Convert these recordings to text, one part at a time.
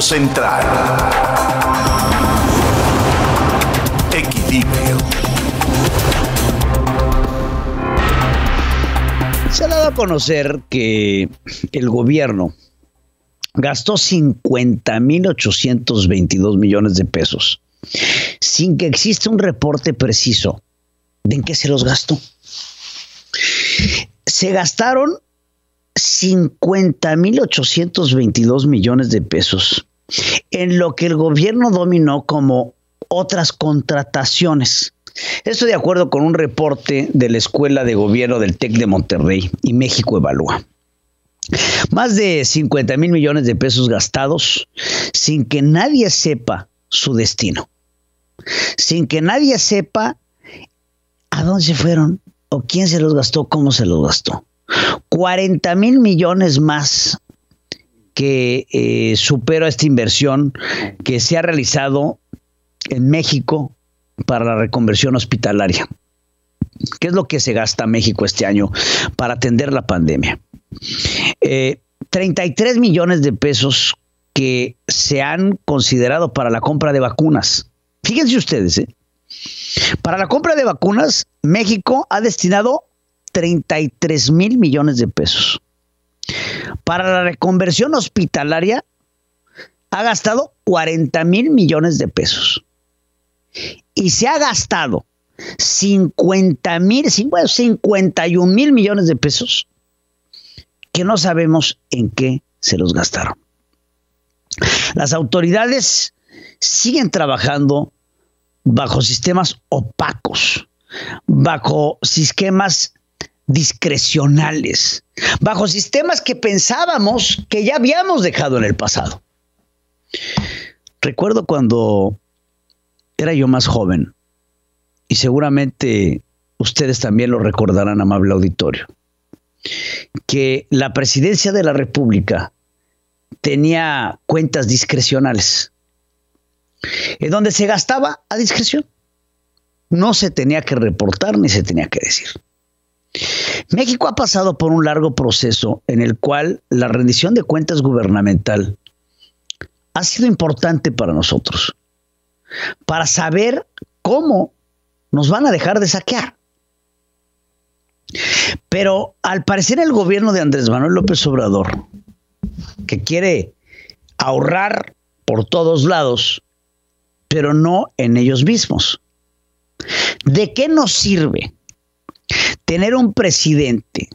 Central. Equilibrio. Se ha dado a conocer que el gobierno gastó 50.822 millones de pesos sin que exista un reporte preciso de en qué se los gastó. Se gastaron 50.822 millones de pesos en lo que el gobierno dominó como otras contrataciones. Esto de acuerdo con un reporte de la Escuela de Gobierno del TEC de Monterrey y México Evalúa. Más de 50 mil millones de pesos gastados sin que nadie sepa su destino. Sin que nadie sepa a dónde se fueron o quién se los gastó, cómo se los gastó. 40 mil millones más que eh, supera esta inversión que se ha realizado en México para la reconversión hospitalaria. ¿Qué es lo que se gasta México este año para atender la pandemia? 33 eh, millones de pesos que se han considerado para la compra de vacunas. Fíjense ustedes, ¿eh? para la compra de vacunas, México ha destinado 33 mil millones de pesos. Para la reconversión hospitalaria, ha gastado 40 mil millones de pesos. Y se ha gastado 50 mil, 51 mil millones de pesos que no sabemos en qué se los gastaron. Las autoridades siguen trabajando bajo sistemas opacos, bajo sistemas discrecionales, bajo sistemas que pensábamos que ya habíamos dejado en el pasado. Recuerdo cuando era yo más joven, y seguramente ustedes también lo recordarán, amable auditorio, que la presidencia de la República tenía cuentas discrecionales, en donde se gastaba a discreción. No se tenía que reportar ni se tenía que decir. México ha pasado por un largo proceso en el cual la rendición de cuentas gubernamental ha sido importante para nosotros, para saber cómo nos van a dejar de saquear. Pero al parecer el gobierno de Andrés Manuel López Obrador, que quiere ahorrar por todos lados, pero no en ellos mismos. ¿De qué nos sirve tener un presidente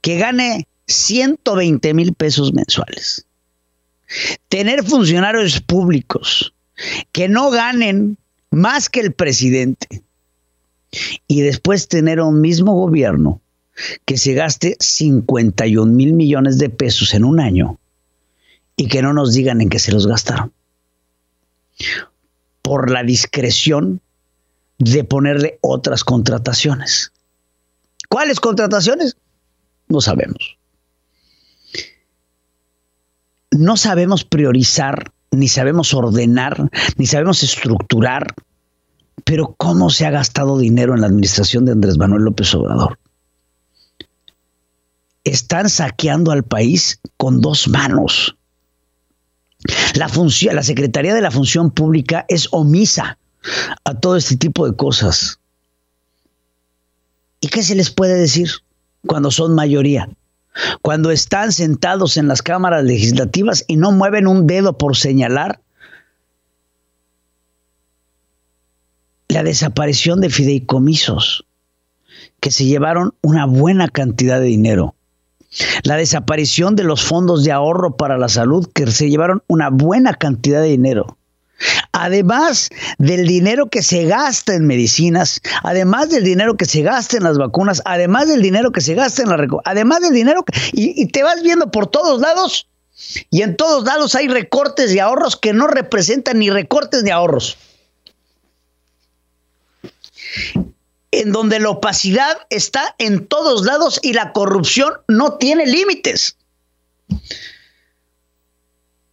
que gane 120 mil pesos mensuales? Tener funcionarios públicos que no ganen más que el presidente. Y después tener un mismo gobierno que se gaste 51 mil millones de pesos en un año y que no nos digan en qué se los gastaron. Por la discreción de ponerle otras contrataciones. ¿Cuáles contrataciones? No sabemos. No sabemos priorizar ni sabemos ordenar, ni sabemos estructurar. Pero ¿cómo se ha gastado dinero en la administración de Andrés Manuel López Obrador? Están saqueando al país con dos manos. La, la Secretaría de la Función Pública es omisa a todo este tipo de cosas. ¿Y qué se les puede decir cuando son mayoría? cuando están sentados en las cámaras legislativas y no mueven un dedo por señalar la desaparición de fideicomisos que se llevaron una buena cantidad de dinero. La desaparición de los fondos de ahorro para la salud que se llevaron una buena cantidad de dinero. Además del dinero que se gasta en medicinas, además del dinero que se gasta en las vacunas, además del dinero que se gasta en la además del dinero y, y te vas viendo por todos lados y en todos lados hay recortes de ahorros que no representan ni recortes ni ahorros. En donde la opacidad está en todos lados y la corrupción no tiene límites.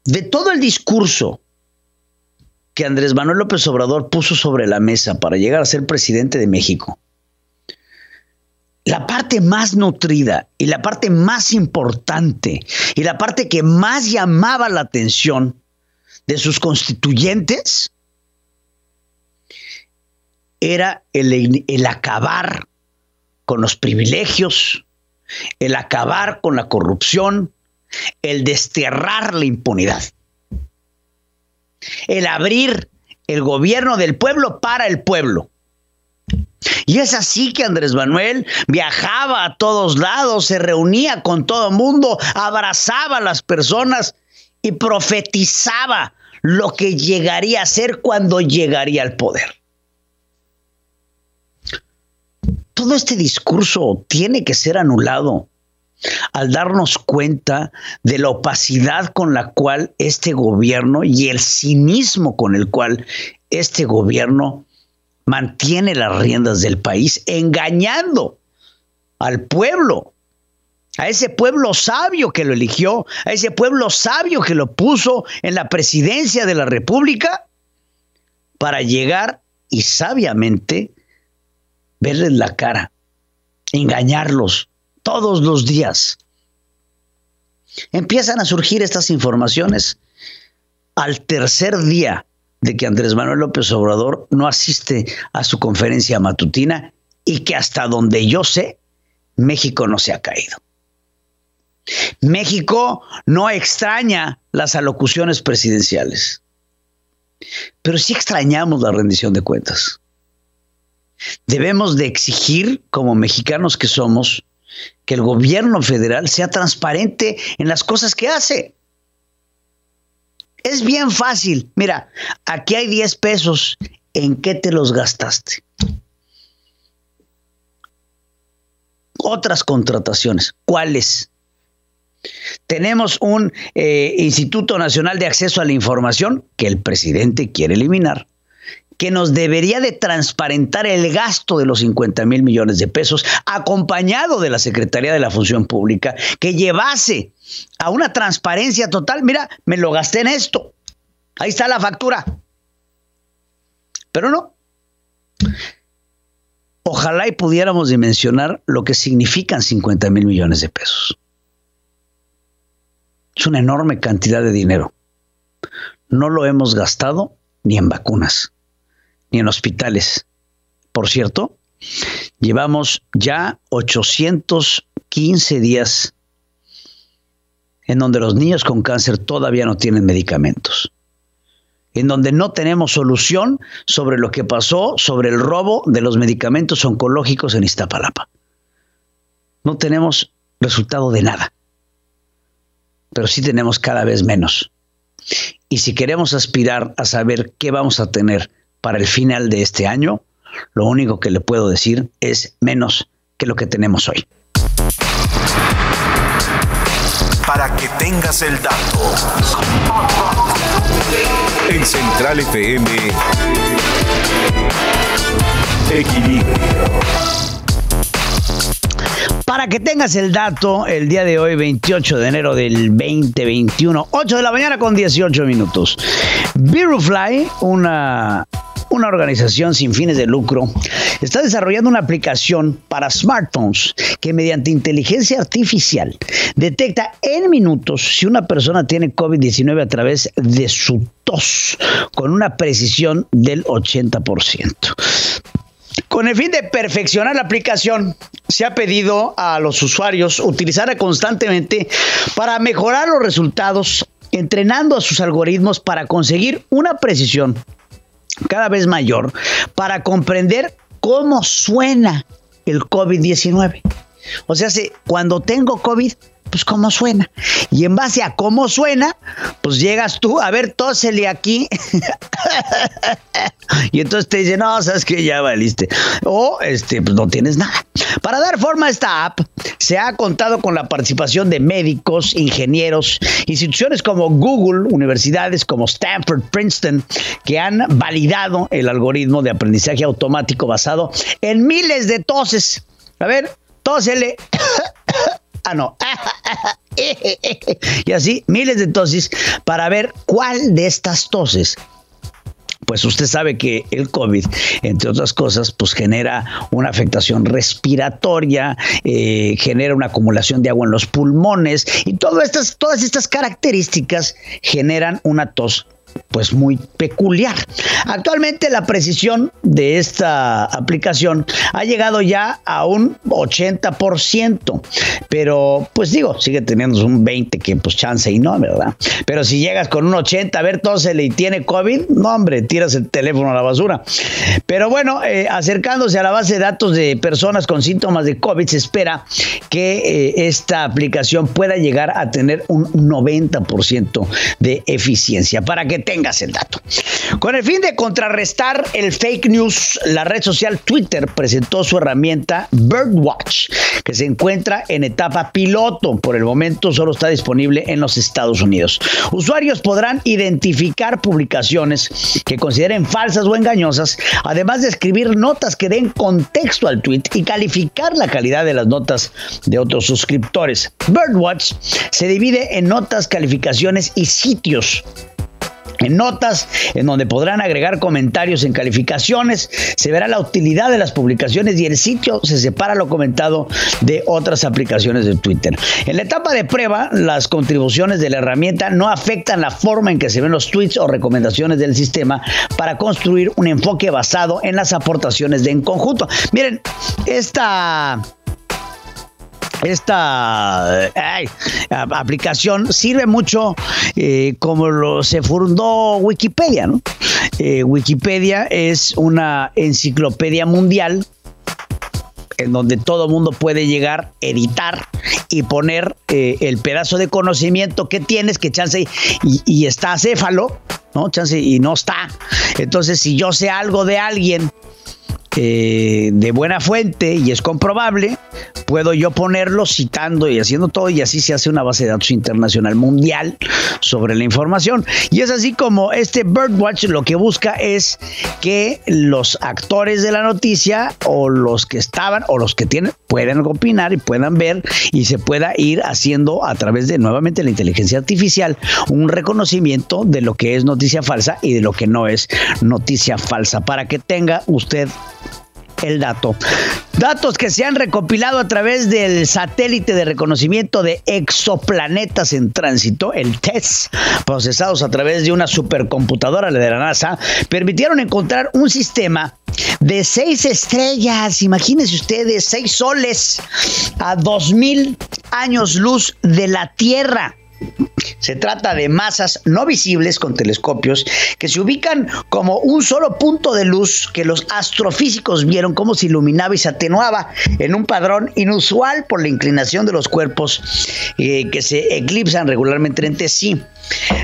De todo el discurso que Andrés Manuel López Obrador puso sobre la mesa para llegar a ser presidente de México, la parte más nutrida y la parte más importante y la parte que más llamaba la atención de sus constituyentes era el, acabar con los privilegios, el acabar con la corrupción, el desterrar la impunidad, el abrir el gobierno del pueblo para el pueblo. Y es así que Andrés Manuel viajaba a todos lados, se reunía con todo el mundo, abrazaba a las personas y profetizaba lo que llegaría a ser cuando llegaría al poder. Todo este discurso tiene que ser anulado al darnos cuenta de la opacidad con la cual este gobierno y el cinismo con el cual este gobierno mantiene las riendas del país, engañando al pueblo, a ese pueblo sabio que lo eligió, a ese pueblo sabio que lo puso en la presidencia de la República, para llegar y sabiamente verles la cara, engañarlos todos los días. Empiezan a surgir estas informaciones al tercer día de que Andrés Manuel López Obrador no asiste a su conferencia matutina y que hasta donde yo sé, México no se ha caído. México no extraña las alocuciones presidenciales, pero sí extrañamos la rendición de cuentas. Debemos de exigir, como mexicanos que somos, que el gobierno federal sea transparente en las cosas que hace. Es bien fácil. Mira, aquí hay 10 pesos. ¿En qué te los gastaste? Otras contrataciones. ¿Cuáles? Tenemos un eh, Instituto Nacional de Acceso a la Información que el presidente quiere eliminar que nos debería de transparentar el gasto de los 50 mil millones de pesos, acompañado de la Secretaría de la Función Pública, que llevase a una transparencia total. Mira, me lo gasté en esto. Ahí está la factura. Pero no. Ojalá y pudiéramos dimensionar lo que significan 50 mil millones de pesos. Es una enorme cantidad de dinero. No lo hemos gastado ni en vacunas ni en hospitales. Por cierto, llevamos ya 815 días en donde los niños con cáncer todavía no tienen medicamentos, en donde no tenemos solución sobre lo que pasó sobre el robo de los medicamentos oncológicos en Iztapalapa. No tenemos resultado de nada, pero sí tenemos cada vez menos. Y si queremos aspirar a saber qué vamos a tener para el final de este año, lo único que le puedo decir es menos que lo que tenemos hoy. Para que tengas el dato. En Central FM. Equilibrio. Para que tengas el dato, el día de hoy, 28 de enero del 2021, 8 de la mañana con 18 minutos. Virufly, una una organización sin fines de lucro, está desarrollando una aplicación para smartphones que mediante inteligencia artificial detecta en minutos si una persona tiene COVID-19 a través de su tos, con una precisión del 80%. Con el fin de perfeccionar la aplicación, se ha pedido a los usuarios utilizarla constantemente para mejorar los resultados, entrenando a sus algoritmos para conseguir una precisión cada vez mayor para comprender cómo suena el COVID-19. O sea, cuando tengo COVID, pues cómo suena. Y en base a cómo suena, pues llegas tú, a ver, tósele aquí. y entonces te dicen, no, sabes que ya valiste. O este, pues no tienes nada. Para dar forma a esta app, se ha contado con la participación de médicos, ingenieros, instituciones como Google, universidades como Stanford, Princeton, que han validado el algoritmo de aprendizaje automático basado en miles de toses. A ver, tósele. ah, no. y así miles de toses para ver cuál de estas toses pues usted sabe que el COVID, entre otras cosas, pues genera una afectación respiratoria, eh, genera una acumulación de agua en los pulmones y todas estas, todas estas características generan una tos pues muy peculiar. Actualmente la precisión de esta aplicación ha llegado ya a un 80%, pero pues digo, sigue teniendo un 20 que pues chance y no, ¿verdad? Pero si llegas con un 80, a ver, tósele y tiene COVID, no hombre, tiras el teléfono a la basura. Pero bueno, eh, acercándose a la base de datos de personas con síntomas de COVID, se espera que eh, esta aplicación pueda llegar a tener un 90% de eficiencia. Para que tengas el dato. Con el fin de contrarrestar el fake news, la red social Twitter presentó su herramienta Birdwatch, que se encuentra en etapa piloto. Por el momento solo está disponible en los Estados Unidos. Usuarios podrán identificar publicaciones que consideren falsas o engañosas, además de escribir notas que den contexto al tweet y calificar la calidad de las notas de otros suscriptores. Birdwatch se divide en notas, calificaciones y sitios en notas, en donde podrán agregar comentarios en calificaciones, se verá la utilidad de las publicaciones y el sitio se separa lo comentado de otras aplicaciones de Twitter. En la etapa de prueba, las contribuciones de la herramienta no afectan la forma en que se ven los tweets o recomendaciones del sistema para construir un enfoque basado en las aportaciones de en conjunto. Miren, esta esta aplicación sirve mucho eh, como lo, se fundó Wikipedia. ¿no? Eh, Wikipedia es una enciclopedia mundial en donde todo mundo puede llegar, editar y poner eh, el pedazo de conocimiento que tienes, que chance y, y está acéfalo, ¿no? Chance y no está. Entonces, si yo sé algo de alguien eh, de buena fuente y es comprobable, puedo yo ponerlo citando y haciendo todo y así se hace una base de datos internacional mundial sobre la información. Y es así como este Birdwatch lo que busca es que los actores de la noticia o los que estaban o los que tienen puedan opinar y puedan ver y se pueda ir haciendo a través de nuevamente la inteligencia artificial un reconocimiento de lo que es noticia falsa y de lo que no es noticia falsa para que tenga usted el dato. Datos que se han recopilado a través del satélite de reconocimiento de exoplanetas en tránsito, el TESS, procesados a través de una supercomputadora de la NASA, permitieron encontrar un sistema de seis estrellas, imagínense ustedes, seis soles a dos mil años luz de la Tierra. Se trata de masas no visibles con telescopios que se ubican como un solo punto de luz que los astrofísicos vieron cómo se iluminaba y se atenuaba en un padrón inusual por la inclinación de los cuerpos eh, que se eclipsan regularmente entre sí.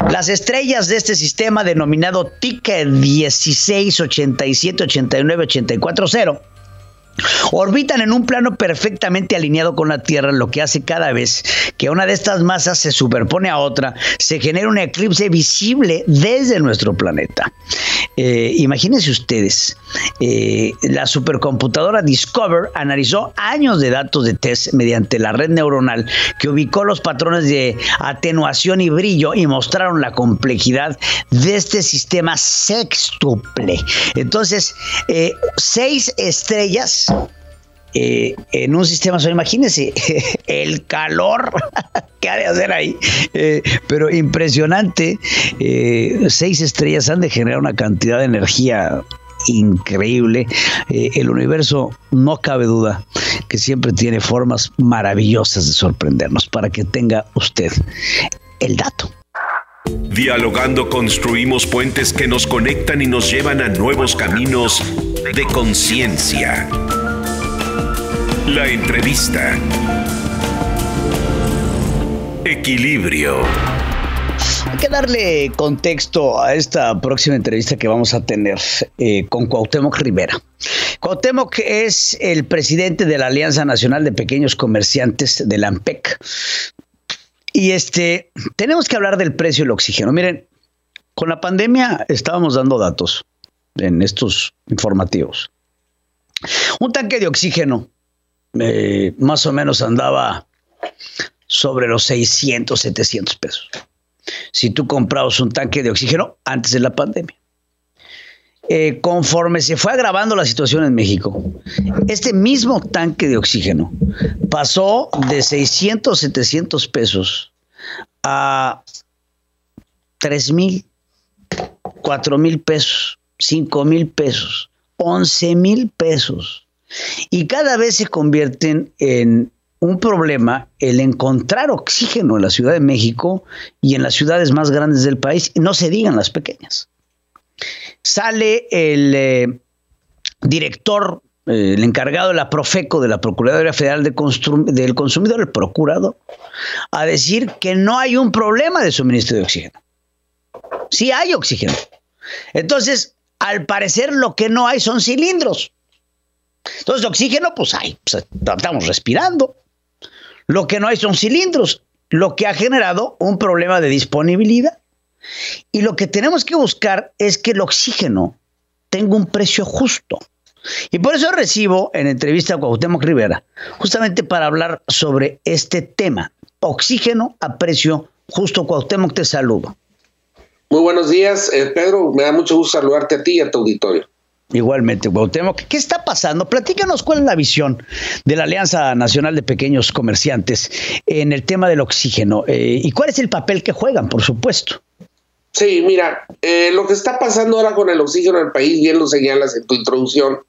Las estrellas de este sistema denominado TIC 16, 87, 89, 84, 0 Orbitan en un plano perfectamente alineado con la Tierra, lo que hace cada vez que una de estas masas se superpone a otra, se genera un eclipse visible desde nuestro planeta. Eh, imagínense ustedes, eh, la supercomputadora Discover analizó años de datos de test mediante la red neuronal que ubicó los patrones de atenuación y brillo y mostraron la complejidad de este sistema sextuple. Entonces, eh, seis estrellas eh, en un sistema solar. Imagínense el calor que ha de hacer ahí. Eh, pero impresionante. Eh, seis estrellas han de generar una cantidad de energía increíble. el universo, no cabe duda, que siempre tiene formas maravillosas de sorprendernos para que tenga usted el dato. Dialogando construimos puentes que nos conectan y nos llevan a nuevos caminos de conciencia. La entrevista. Equilibrio. Hay que darle contexto a esta próxima entrevista que vamos a tener eh, con Cuauhtémoc Rivera. Cuauhtémoc es el presidente de la Alianza Nacional de Pequeños Comerciantes de AMPEC. Y este, tenemos que hablar del precio del oxígeno. Miren, con la pandemia estábamos dando datos en estos informativos. Un tanque de oxígeno eh, más o menos andaba sobre los 600, 700 pesos. Si tú comprabas un tanque de oxígeno antes de la pandemia. eh, conforme se fue agravando la situación en México, este mismo tanque de oxígeno pasó de 600, 700 pesos a 3 mil, 4 mil pesos, 5 mil pesos, 11 mil pesos. Y cada vez se convierten en un problema el encontrar oxígeno en la Ciudad de México y en las ciudades más grandes del país, y no se digan las pequeñas. Sale el eh, director, eh, el encargado de la Profeco, de la Procuraduría Federal de del Consumidor, el procurador, a decir que no hay un problema de suministro de oxígeno. Sí hay oxígeno. Entonces, al parecer lo que no hay son cilindros. Entonces, oxígeno, pues hay, pues, estamos respirando. Lo que no hay son cilindros, lo que ha generado un problema de disponibilidad. Y lo que tenemos que buscar es que el oxígeno tenga un precio justo. Y por eso recibo en entrevista a Cuauhtémoc Rivera, justamente para hablar sobre este tema, oxígeno a precio justo. Cuauhtémoc, te saludo. Muy buenos días, eh, Pedro. Me da mucho gusto saludarte a ti y a tu auditorio. Igualmente, Cuauhtémoc. ¿Qué está pasando? Platícanos cuál es la visión de la Alianza Nacional de Pequeños Comerciantes en el tema del oxígeno eh, y cuál es el papel que juegan, por supuesto. Sí, mira, eh, lo que está pasando ahora con el oxígeno en el país, bien lo señalas en tu introducción,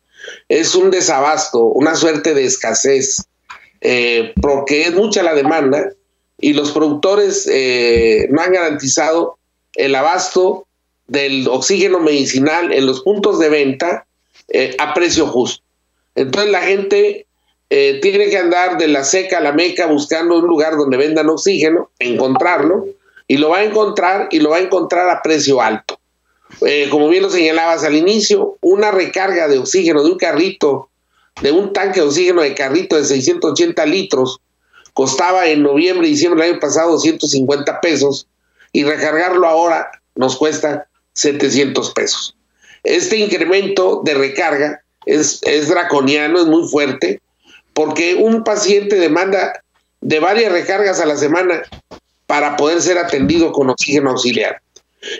es un desabasto, una suerte de escasez, eh, porque es mucha la demanda y los productores no han garantizado el abasto del oxígeno medicinal en los puntos de venta eh, a precio justo. Entonces la gente eh, tiene que andar de la seca a la meca buscando un lugar donde vendan oxígeno, encontrarlo, y lo va a encontrar y lo va a encontrar a precio alto. Eh, como bien lo señalabas al inicio, una recarga de oxígeno de un carrito, de un tanque de oxígeno de carrito de 680 litros, costaba en noviembre y diciembre del año pasado 250 pesos, y recargarlo ahora nos cuesta 700 pesos. Este incremento de recarga es, es draconiano, es muy fuerte, porque un paciente demanda de varias recargas a la semana para poder ser atendido con oxígeno auxiliar.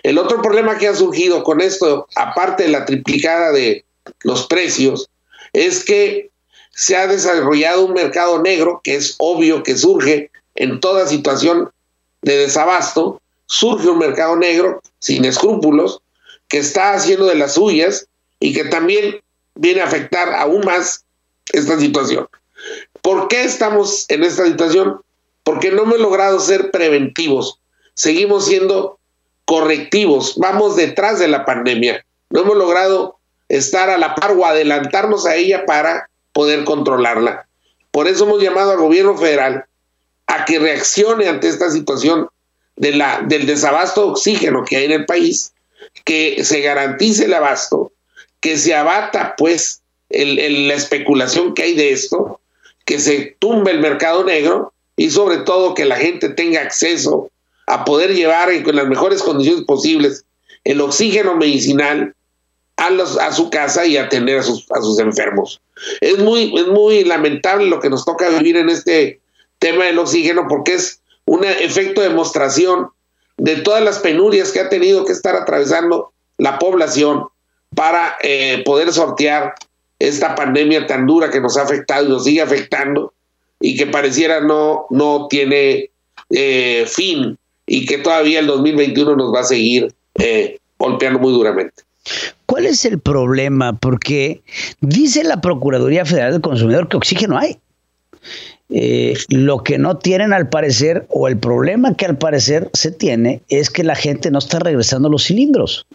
El otro problema que ha surgido con esto, aparte de la triplicada de los precios, es que se ha desarrollado un mercado negro que es obvio que surge en toda situación de desabasto surge un mercado negro sin escrúpulos que está haciendo de las suyas y que también viene a afectar aún más esta situación. ¿Por qué estamos en esta situación? Porque no hemos logrado ser preventivos, seguimos siendo correctivos, vamos detrás de la pandemia, no hemos logrado estar a la par o adelantarnos a ella para poder controlarla. Por eso hemos llamado al gobierno federal a que reaccione ante esta situación de la, del desabasto de oxígeno que hay en el país, que se garantice el abasto, que se abata pues el, la especulación que hay de esto, que se tumbe el mercado negro y sobre todo que la gente tenga acceso a poder llevar con las mejores condiciones posibles el oxígeno medicinal a, los, a su casa y atender a sus, a sus enfermos. Es muy, es muy lamentable lo que nos toca vivir en este tema del oxígeno porque es un efecto de demostración de todas las penurias que ha tenido que estar atravesando la población para eh, poder sortear esta pandemia tan dura que nos ha afectado y nos sigue afectando y que pareciera no, no tiene eh, fin y que todavía el 2021 nos va a seguir eh, golpeando muy duramente. ¿Cuál es el problema? Porque dice la Procuraduría Federal del Consumidor que oxígeno hay. Eh, lo que no tienen al parecer, o el problema que al parecer se tiene, es que la gente no está regresando los cilindros.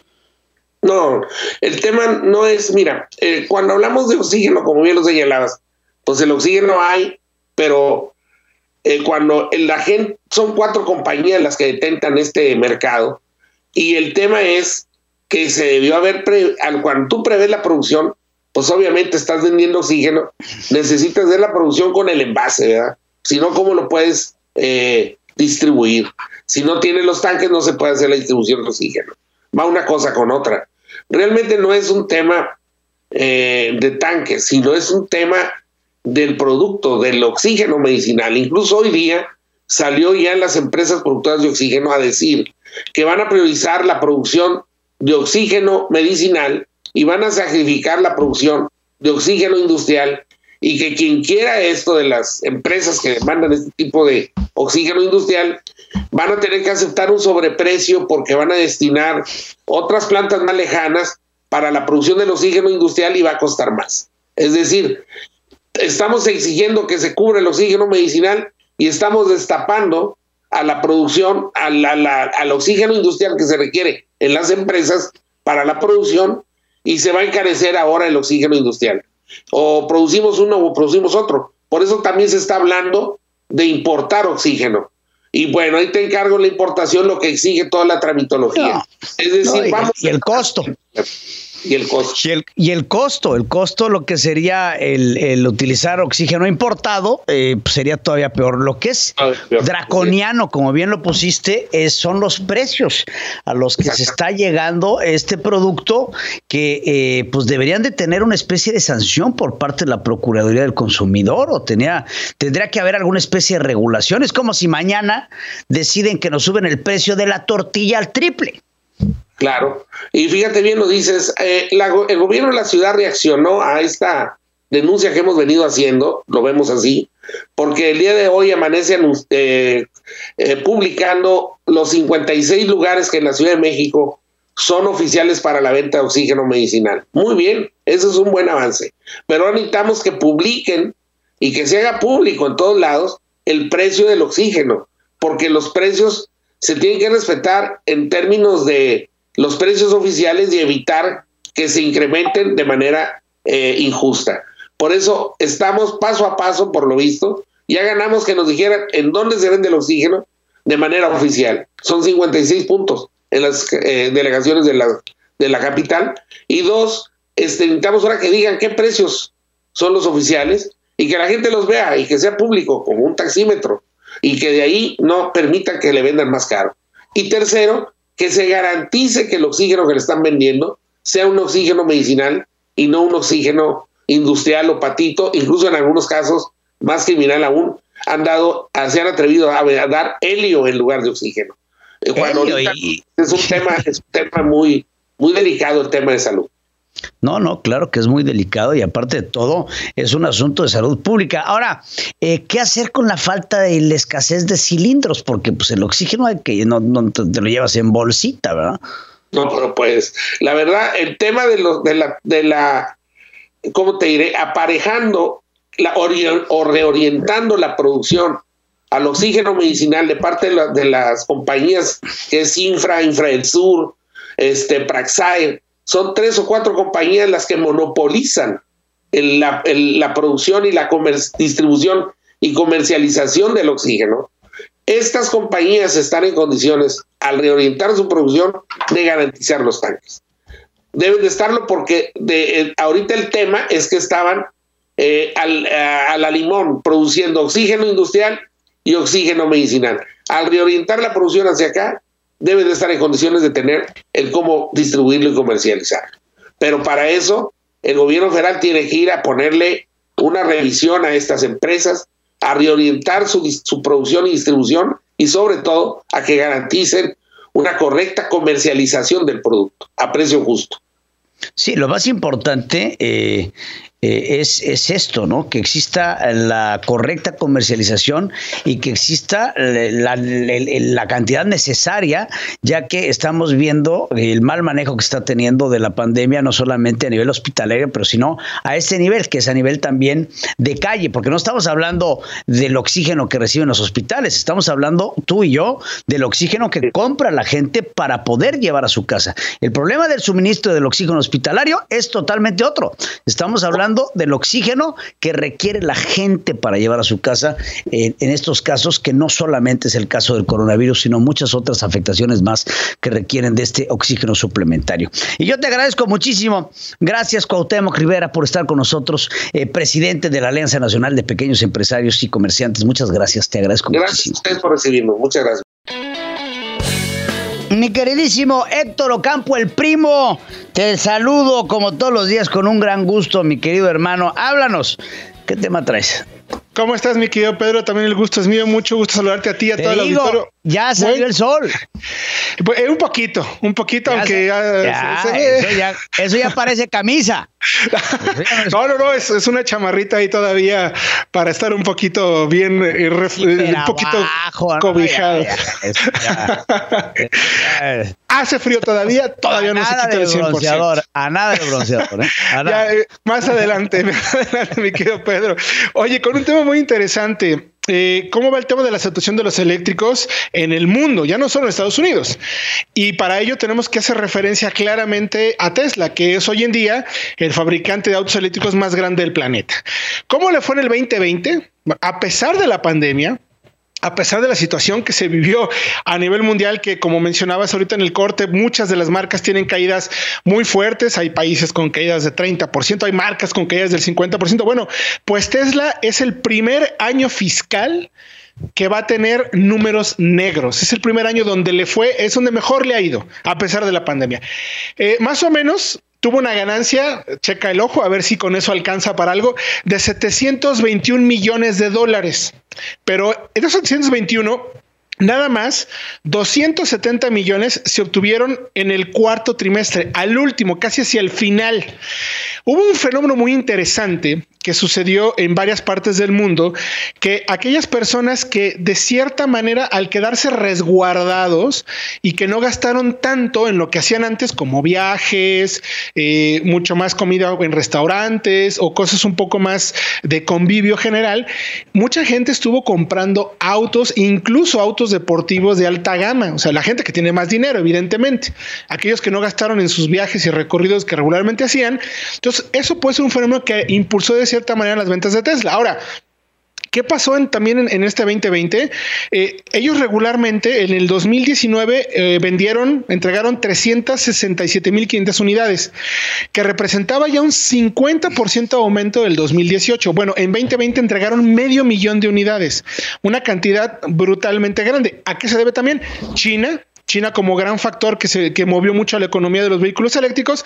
No, el tema no es, mira, eh, cuando hablamos de oxígeno, como bien lo señalabas, pues el oxígeno hay, pero eh, cuando la gente, son cuatro compañías las que detentan este mercado, y el tema es que se debió haber, cuando tú prevés la producción, pues obviamente estás vendiendo oxígeno, necesitas ver la producción con el envase, ¿verdad? Si no, ¿cómo lo puedes eh, distribuir? Si no tienes los tanques, no se puede hacer la distribución de oxígeno. Va una cosa con otra. Realmente no es un tema eh, de tanques, sino es un tema del producto, del oxígeno medicinal. Incluso hoy día salió ya en las empresas productoras de oxígeno a decir que van a priorizar la producción de oxígeno medicinal y van a sacrificar la producción de oxígeno industrial y que quien quiera esto de las empresas que demandan este tipo de oxígeno industrial van a tener que aceptar un sobreprecio porque van a destinar otras plantas más lejanas para la producción del oxígeno industrial y va a costar más. Es decir, estamos exigiendo que se cubra el oxígeno medicinal y estamos destapando a la producción, al oxígeno industrial que se requiere en las empresas para la producción y se va a encarecer ahora el oxígeno industrial o producimos uno o producimos otro. Por eso también se está hablando de importar oxígeno. Y bueno, ahí te encargo la importación, lo que exige toda la tramitología. es decir, vamos. Y el costo y el costo. Y el, costo, el costo, lo que sería el, utilizar oxígeno importado, eh, pues sería todavía peor. Lo que es draconiano, como bien lo pusiste, es, son los precios a los que se está llegando este producto que eh, pues deberían de tener una especie de sanción por parte de la Procuraduría del Consumidor o tenía, tendría que haber alguna especie de regulación. Es como si mañana deciden que nos suben el precio de la tortilla al triple. Claro. Y fíjate bien, lo dices, eh, el gobierno de la ciudad reaccionó a esta denuncia que hemos venido haciendo, lo vemos así, porque el día de hoy amanecen eh, eh, publicando los 56 lugares que en la Ciudad de México son oficiales para la venta de oxígeno medicinal. Muy bien, eso es un buen avance. Pero necesitamos que publiquen y que se haga público en todos lados el precio del oxígeno, porque los precios se tienen que respetar en términos de los precios oficiales y evitar que se incrementen de manera eh, injusta. Por eso estamos paso a paso, por lo visto, ya ganamos que nos dijeran en dónde se vende el oxígeno de manera oficial. Son 56 puntos en las eh, delegaciones de la, de la capital. Y dos, este, necesitamos ahora que digan qué precios son los oficiales y que la gente los vea y que sea público como un taxímetro y que de ahí no permita que le vendan más caro. Y tercero, que se garantice que el oxígeno que le están vendiendo sea un oxígeno medicinal y no un oxígeno industrial o patito, incluso en algunos casos, más criminal aún, han dado, se han atrevido a, dar helio en lugar de oxígeno. Eh, es un tema, es un tema muy, muy delicado el tema de salud. No, no, claro que es muy delicado y aparte de todo es un asunto de salud pública. Ahora, eh, ¿qué hacer con la falta de la escasez de cilindros? Porque pues el oxígeno hay que no, te, lo llevas en bolsita, ¿verdad? No, pero pues la verdad, el tema de, los, de, la, de la, ¿cómo te diré? Aparejando la, o reorientando la producción al oxígeno medicinal de parte de, de las compañías que es Infra, Infra Sur, este, Praxair, son tres o cuatro compañías las que monopolizan la, producción y la distribución y comercialización del oxígeno. Estas compañías están en condiciones, al reorientar su producción, de garantizar los tanques. Deben de estarlo porque eh, ahorita el tema es que estaban eh, a la limón produciendo oxígeno industrial y oxígeno medicinal. Al reorientar la producción hacia acá, debe de estar en condiciones de tener el cómo distribuirlo y comercializar. Pero para eso, el gobierno federal tiene que ir a ponerle una revisión a estas empresas, a reorientar su, su producción y distribución y sobre todo a que garanticen una correcta comercialización del producto a precio justo. Sí, lo más importante eh, eh, es, es, esto, ¿no? Que exista la correcta comercialización y que exista la, la, cantidad necesaria, ya que estamos viendo el mal manejo que está teniendo de la pandemia, no solamente a nivel hospitalario, pero sino a este nivel, que es a nivel también de calle, porque no estamos hablando del oxígeno que reciben los hospitales, estamos hablando tú y yo del oxígeno que compra la gente para poder llevar a su casa. El problema del suministro del oxígeno hospitalario es totalmente otro. Estamos hablando del oxígeno que requiere la gente para llevar a su casa en estos casos, que no solamente es el caso del coronavirus, sino muchas otras afectaciones más que requieren de este oxígeno suplementario. Y yo te agradezco muchísimo. Gracias, Cuauhtémoc Rivera, por estar con nosotros, eh, presidente de la Alianza Nacional de Pequeños Empresarios y Comerciantes. Muchas gracias, te agradezco gracias muchísimo. Gracias a ustedes por recibirnos. Muchas gracias. Queridísimo Héctor Ocampo, el primo, te saludo como todos los días con un gran gusto, mi querido hermano. Háblanos, ¿qué tema traes? ¿Cómo estás, mi querido Pedro? También el gusto es mío. Mucho gusto saludarte a ti, a todo el auditorio. Ya salió el sol. Pues, eh, un poquito, un poquito, aunque ya, eso, ya, eso ya parece camisa. no, no, no, es, es, una chamarrita ahí todavía para estar un poquito bien, eh, eh, un poquito cobijado. Hace frío todavía, todavía no se quita el 100%. a nada de bronceador. ¿eh? más adelante, más adelante, mi querido Pedro. Oye, con un tema muy interesante. Eh, cómo va el tema de la situación de los eléctricos en el mundo, ya no solo en Estados Unidos. Y para ello tenemos que hacer referencia claramente a Tesla, que es hoy en día el fabricante de autos eléctricos más grande del planeta. ¿Cómo le fue en el 2020? A pesar de la pandemia, a pesar de la situación que se vivió a nivel mundial, que como mencionabas ahorita en el corte, muchas de las marcas tienen caídas muy fuertes, hay países con caídas de 30%, hay marcas con caídas del 50%. Bueno, pues Tesla es el primer año fiscal que va a tener números negros. Es el primer año donde le fue, es donde mejor le ha ido, a pesar de la pandemia. Eh, más o menos tuvo una ganancia, checa el ojo, a ver si con eso alcanza para algo, de 721 millones de dólares. Pero esos 721 Nada más, 270 millones se obtuvieron en el cuarto trimestre, al último, casi hacia el final. Hubo un fenómeno muy interesante que sucedió en varias partes del mundo, que aquellas personas que de cierta manera al quedarse resguardados y que no gastaron tanto en lo que hacían antes como viajes, eh, mucho más comida en restaurantes o cosas un poco más de convivio general, mucha gente estuvo comprando autos, incluso autos deportivos de alta gama, o sea, la gente que tiene más dinero, evidentemente, aquellos que no gastaron en sus viajes y recorridos que regularmente hacían. Entonces, eso puede ser un fenómeno que impulsó de manera las ventas de Tesla. Ahora, ¿Qué pasó también en, este 2020? Eh, ellos regularmente en el 2019 eh, vendieron, entregaron 367.500 unidades, que representaba ya un 50% aumento del 2018. Bueno, en 2020 entregaron medio millón de unidades, una cantidad brutalmente grande. ¿A qué se debe también? China China como gran factor que, se, que movió mucho a la economía de los vehículos eléctricos,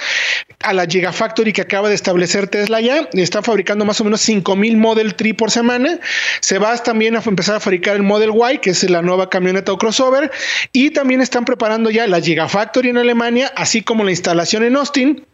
a la Gigafactory que acaba de establecer Tesla ya, está fabricando más o menos 5000 Model 3 por semana, se va también a empezar a fabricar el Model Y, que es la nueva camioneta o crossover, y también están preparando ya la Gigafactory en Alemania, así como la instalación en Austin,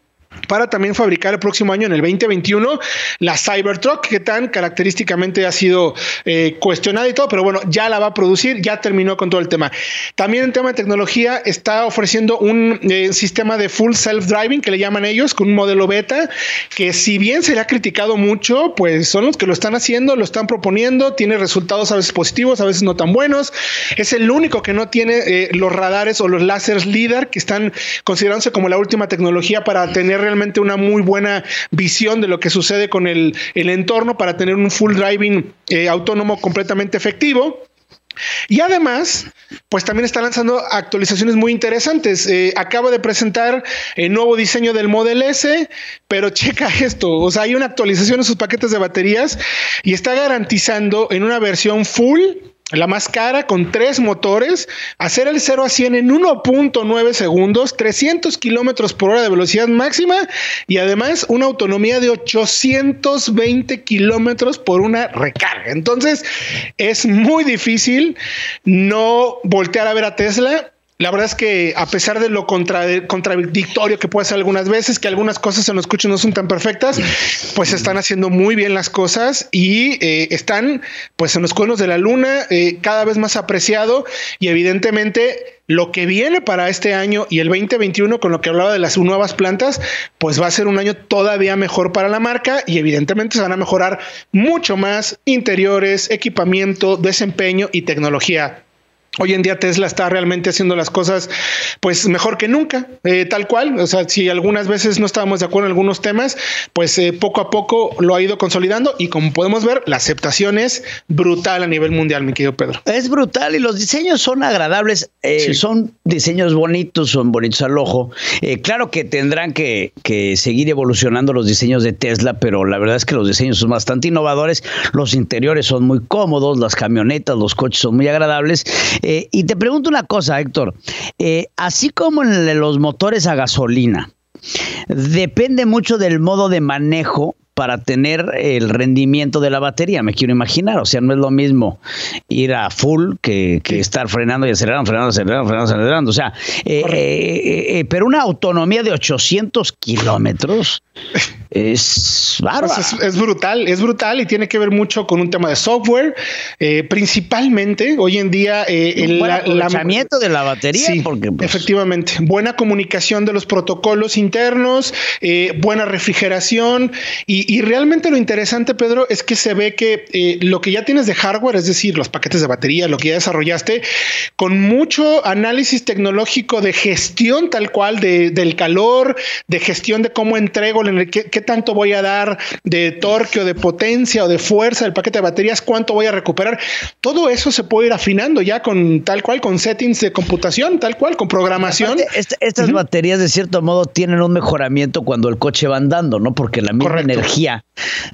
para también fabricar el próximo año, en el 2021, la Cybertruck, que tan característicamente ha sido eh, cuestionada y todo, pero bueno, ya la va a producir, ya terminó con todo el tema. También en tema de tecnología está ofreciendo un eh, sistema de full self-driving, que le llaman ellos, con un modelo beta, que si bien se le ha criticado mucho, pues son los que lo están haciendo, lo están proponiendo, tiene resultados a veces positivos, a veces no tan buenos. Es el único que no tiene eh, los radares o los láseres LIDAR, que están considerándose como la última tecnología para tener realmente una muy buena visión de lo que sucede con el, entorno para tener un full driving eh, autónomo completamente efectivo. Y además, pues también está lanzando actualizaciones muy interesantes. Eh, acaba de presentar el nuevo diseño del Model S, pero checa esto, o sea, hay una actualización en sus paquetes de baterías y está garantizando en una versión full la más cara con tres motores, hacer el 0 a 100 en 1.9 segundos, 300 kilómetros por hora de velocidad máxima y además una autonomía de 820 kilómetros por una recarga. Entonces es muy difícil no voltear a ver a Tesla la verdad es que a pesar de lo contradictorio que puede ser algunas veces, que algunas cosas en los coches no son tan perfectas, pues están haciendo muy bien las cosas y eh, están pues en los cuernos de la luna eh, cada vez más apreciado y evidentemente lo que viene para este año y el 2021 con lo que hablaba de las nuevas plantas, pues va a ser un año todavía mejor para la marca y evidentemente se van a mejorar mucho más interiores, equipamiento, desempeño y tecnología Hoy en día Tesla está realmente haciendo las cosas pues mejor que nunca, eh, tal cual. O sea, si algunas veces no estábamos de acuerdo en algunos temas, pues eh, poco a poco lo ha ido consolidando y como podemos ver, la aceptación es brutal a nivel mundial, mi querido Pedro. Es brutal y los diseños son agradables, eh, son diseños bonitos, son bonitos al ojo. claro que tendrán que, que seguir evolucionando los diseños de Tesla, pero la verdad es que los diseños son bastante innovadores, los interiores son muy cómodos, las camionetas, los coches son muy agradables. Eh, y te pregunto una cosa, Héctor. Eh, así como en los motores a gasolina, depende mucho del modo de manejo para tener el rendimiento de la batería, me quiero imaginar. O sea, no es lo mismo ir a full que, estar frenando y acelerando, frenando, acelerando, frenando, acelerando. O sea, eh, eh, eh, pero una autonomía de 800 kilómetros es, pues es, brutal, es brutal y tiene que ver mucho con un tema de software, principalmente hoy en día el lanzamiento de la batería. porque, pues, efectivamente, buena comunicación de los protocolos internos, buena refrigeración y, realmente lo interesante, Pedro, es que se ve que lo que ya tienes de hardware, es decir, los paquetes de batería, lo que ya desarrollaste, con mucho análisis tecnológico de gestión tal cual de, del calor, de gestión de cómo entrego, qué, qué tanto voy a dar de torque o de potencia o de fuerza del paquete de baterías, cuánto voy a recuperar. Todo eso se puede ir afinando ya con tal cual, con settings de computación, tal cual, con programación. estas baterías de cierto modo tienen un mejoramiento cuando el coche va andando, ¿no? Porque la misma energía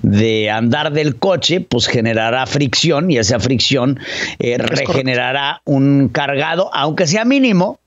de andar del coche, pues generará fricción y esa fricción eh, regenerará un cargado, aunque sea mínimo,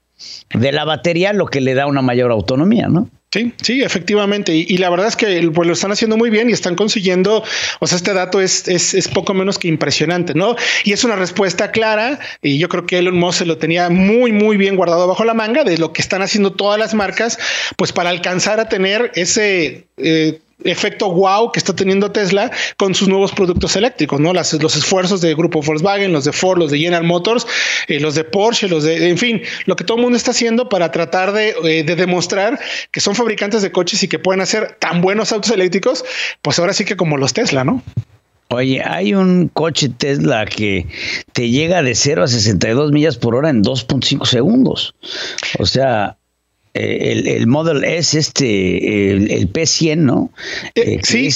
de la batería, lo que le da una mayor autonomía, ¿no? Sí, sí, efectivamente. Y, la verdad es que pues, lo están haciendo muy bien y están consiguiendo, o sea, este dato es, es, poco menos que impresionante, ¿no? Y es una respuesta clara y yo creo que Elon Musk se lo tenía muy, muy bien guardado bajo la manga de lo que están haciendo todas las marcas, pues para alcanzar a tener ese... Eh, efecto wow que está teniendo Tesla con sus nuevos productos eléctricos, ¿no? Las, los esfuerzos de grupo Volkswagen, los de Ford, los de General Motors, eh, los de Porsche, los de, en fin, lo que todo el mundo está haciendo para tratar de, eh, de, demostrar que son fabricantes de coches y que pueden hacer tan buenos autos eléctricos, pues ahora sí que como los Tesla, ¿no? Oye, hay un coche Tesla que te llega de 0 a 62 millas por hora en 2.5 segundos. O sea, eh, el, el, Model S, este, el, P100, ¿no? Eh, eh, sí.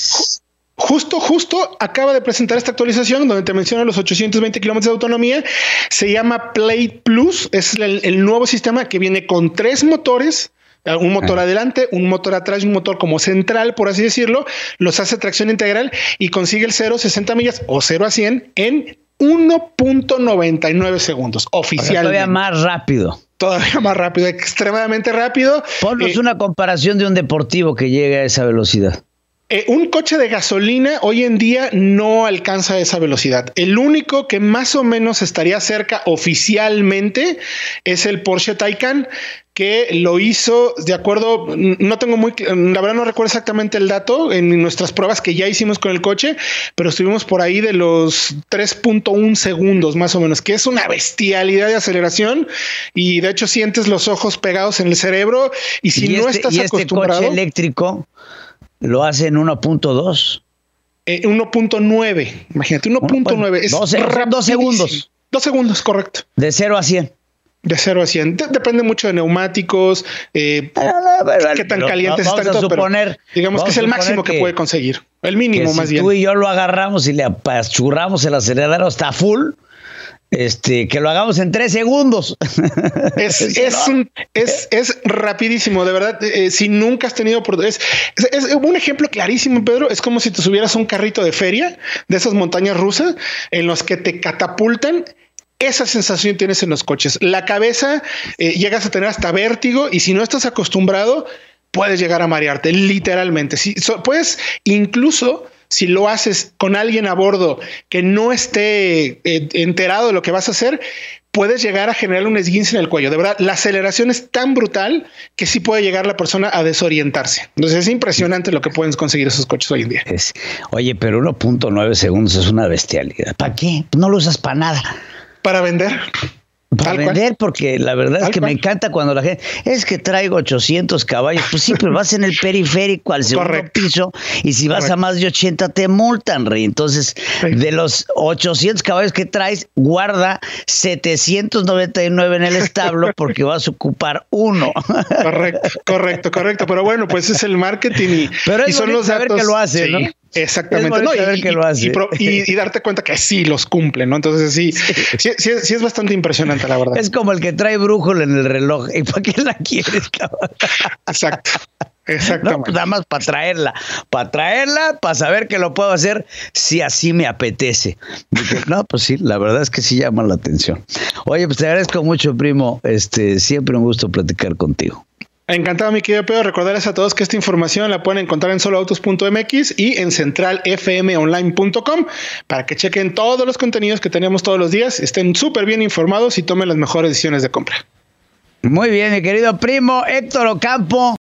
Justo, justo acaba de presentar esta actualización donde te menciona los 820 kilómetros de autonomía. Se llama Play Plus. Es el, nuevo sistema que viene con tres motores. Un motor ah. adelante, un motor atrás y un motor como central, por así decirlo, los hace tracción integral y consigue el 0 60 millas o 0 a 100 en 1.99 segundos oficialmente. Todavía más rápido todavía más rápido, extremadamente rápido. Ponnos eh, una comparación de un deportivo que llegue a esa velocidad. Eh, un coche de gasolina hoy en día no alcanza esa velocidad. El único que más o menos estaría cerca oficialmente es el Porsche Taycan, que lo hizo de acuerdo, no tengo muy, la verdad no recuerdo exactamente el dato en nuestras pruebas que ya hicimos con el coche, pero estuvimos por ahí de los 3.1 segundos más o menos, que es una bestialidad de aceleración y de hecho sientes los ojos pegados en el cerebro y si no este, estás y este coche eléctrico lo hace en 1.2. 1.9, eh, imagínate, 1.9. es dos, dos segundos. Dos segundos, correcto. De 0 a 100. De 0 a 100. depende mucho de neumáticos, eh, qué tan calientes están. Todo, suponer, digamos que es el máximo que, puede conseguir. El mínimo más bien. Tú y yo lo agarramos y le apachurramos el acelerador hasta full este, que lo hagamos en tres segundos. Es, es, es, rapidísimo, de verdad. Eh, si nunca has tenido por es, es, un ejemplo clarísimo, Pedro. Es como si te subieras un carrito de feria de esas montañas rusas en los que te catapultan esa sensación tienes en los coches. La cabeza eh, llegas a tener hasta vértigo y si no estás acostumbrado, puedes llegar a marearte, literalmente. Si, puedes incluso si lo haces con alguien a bordo que no esté eh, enterado de lo que vas a hacer, puedes llegar a generar un esguince en el cuello. De verdad, la aceleración es tan brutal que sí puede llegar la persona a desorientarse. Entonces es impresionante lo que pueden conseguir esos coches hoy en día. oye, pero 1.9 segundos es una bestialidad. ¿Para qué? No lo usas para nada. Para vender. Para vender, porque la verdad es que me encanta cuando la gente es que traigo 800 caballos. Pues sí, pero vas en el periférico al segundo piso y si vas a más de 80 te multan, Rey. Entonces, de los 800 caballos que traes, guarda 799 en el establo porque vas a ocupar uno. Correcto, correcto, correcto. Pero bueno, pues es el marketing y, pero y son los saber que lo hace, ¿no? Exactamente. y, darte cuenta que sí los cumple, ¿no? Entonces sí, sí, sí, es bastante impresionante, la verdad. Es como el que trae brújula en el reloj. ¿Y para qué la quieres, cabrón? Exacto. Exactamente. No, pues nada más para traerla, para traerla, para saber que lo puedo hacer si así me apetece. no, pues sí, la verdad es que sí llama la atención. Oye, pues te agradezco mucho, primo. Este, siempre un gusto platicar contigo. Encantado, mi querido Pedro. Recordarles a todos que esta información la pueden encontrar en soloautos.mx y en centralfmonline.com para que chequen todos los contenidos que tenemos todos los días, estén súper bien informados y tomen las mejores decisiones de compra. Muy bien, mi querido primo Héctor Ocampo.